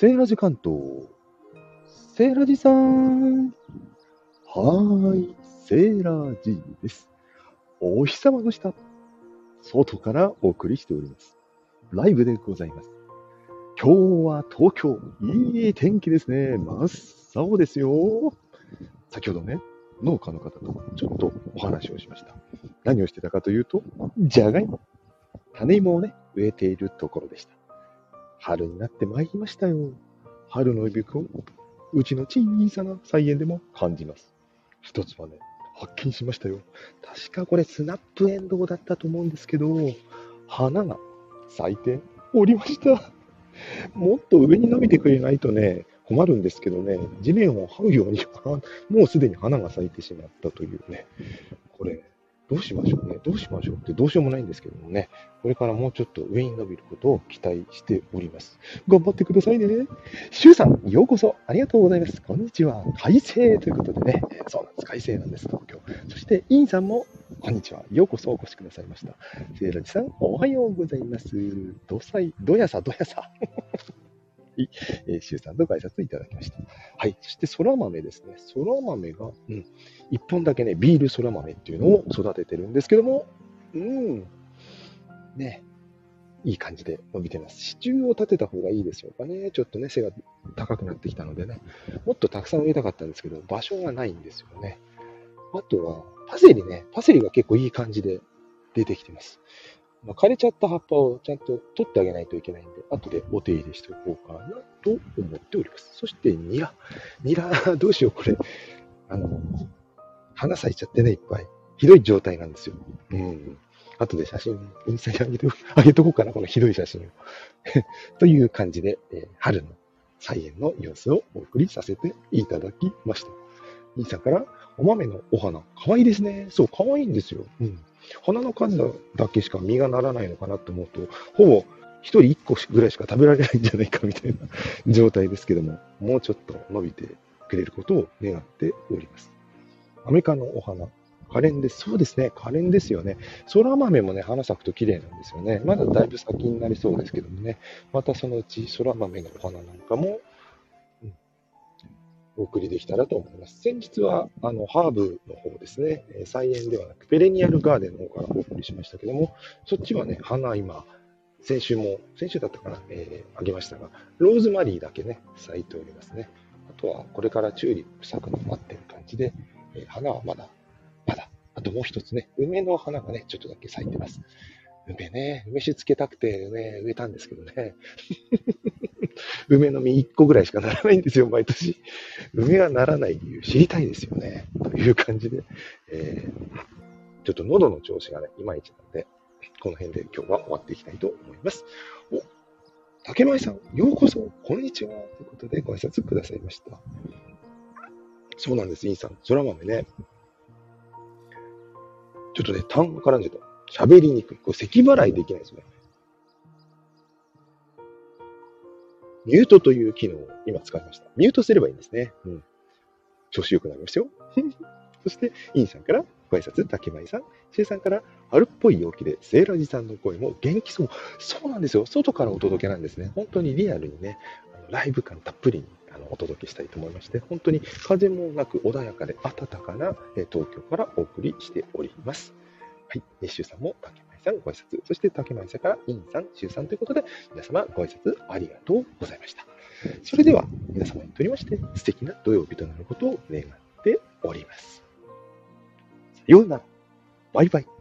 セーラジ関東。セーラジさん。はーい、セーラジです。お日様の下、外からお送りしております。ライブでございます。今日は東京、いい天気ですね。真っ青ですよ。先ほどね、農家の方とちょっとお話をしました。何をしてたかというと、じゃがいも。種芋をね、植えているところでした。春になってまいりましたよ。春の息吹を、うちの小さな菜園でも感じます。一つはね、発見しましたよ。確かこれスナップエンドウだったと思うんですけど、花が咲いておりました。もっと上に伸びてくれないとね、困るんですけどね、地面を這うように、もうすでに花が咲いてしまったというね、これ、どうしましょうね。どうしましょうってどうしようもないんですけどもね、これからもうちょっと上に伸びることを期待しております。頑張ってくださいね。シュウさん、ようこそありがとうございます。こんにちは。快晴ということでね、そうなんです。快晴なんです、東京。そして、インさんも、こんにちは。ようこそお越しくださいました。セイラジさん、おはようございます。どさい、どやさ、どやさ。い、えー、シュウさんとご挨拶いただきました。はい。そして、そら豆ですね。そら豆が、うん、一本だけね、ビールそら豆っていうのを育ててるんですけども、うん、ね、いい感じで伸びてます。支柱を立てた方がいいでしょうかね。ちょっとね、背が高くなってきたのでね、もっとたくさん植えたかったんですけど、場所がないんですよね。あとは、パセリね、パセリが結構いい感じで出てきてます。まあ、枯れちゃった葉っぱをちゃんと取ってあげないといけないんで、後でお手入れしておこうかなと思っております。そして、ニラ。ニラ、どうしよう、これ。あの、花咲いちゃってね、いっぱい。ひどい状態なんですよ。うん。後で写真、インスタに上げて、上げとこうかな、このひどい写真を。という感じで、えー春の菜園の様子をお送りさせていただきました。兄さんから、お豆のお花、かわいいですね。そう、かわいいんですよ。うん。花の数だけしか実がならないのかなと思うと、ほぼ一人一個ぐらいしか食べられないんじゃないかみたいな状態ですけども、もうちょっと伸びてくれることを願っております。アメリカのお花、可憐です。そうですね、可憐ですよね。空豆もね、花咲くと綺麗なんですよね。まだだいぶ先になりそうですけどもね、またそのうち空豆のお花なんかも、お送りできたらと思います。先日は、あの、ハーブの方ですね、菜園ではなく、ペレニアルガーデンの方からお送りしましたけども、そっちはね、花今、先週も、先週だったかな、えーあげましたが、ローズマリーだけね、咲いておりますね。あとは、これからチューリップ咲くのを待ってる感じで、えー花はまだ、まだ、あともう一つね、梅の花がね、ちょっとだけ咲いてます。梅ね、梅酒つけたくて梅植えたんですけどね。梅の実1個ぐらいしかならないんですよ、毎年。梅はならない理由知りたいですよね。という感じで、えーちょっと喉の調子がね、いまいちなんで、この辺で今日は終わっていきたいと思います。お、竹前さん、ようこそ、こんにちは。ということでご挨拶くださいました。そうなんです、インさん。空豆ね。ちょっとね、単語絡んじゃった。喋りにくい。これ咳払いできないですね。ミュートという機能を今使いました。ミュートすればいいんですね。うん。調子良くなりましたよ。そして、インさんからご挨拶、竹前さん。シェさんから春っぽい陽気で、セーラジさんの声も元気そう。そうなんですよ。外からお届けなんですね。本当にリアルにね、あのライブ感たっぷりにあのお届けしたいと思いまして、本当に風もなく穏やかで暖かなえ東京からお送りしております。はい。えーシュウさんも竹前さんご挨拶。そして竹前さんからインさん、シュウさんということで、皆様ご挨拶ありがとうございました。それでは、皆様にとりまして、素敵な土曜日となることを願っております。さようなら。バイバイ。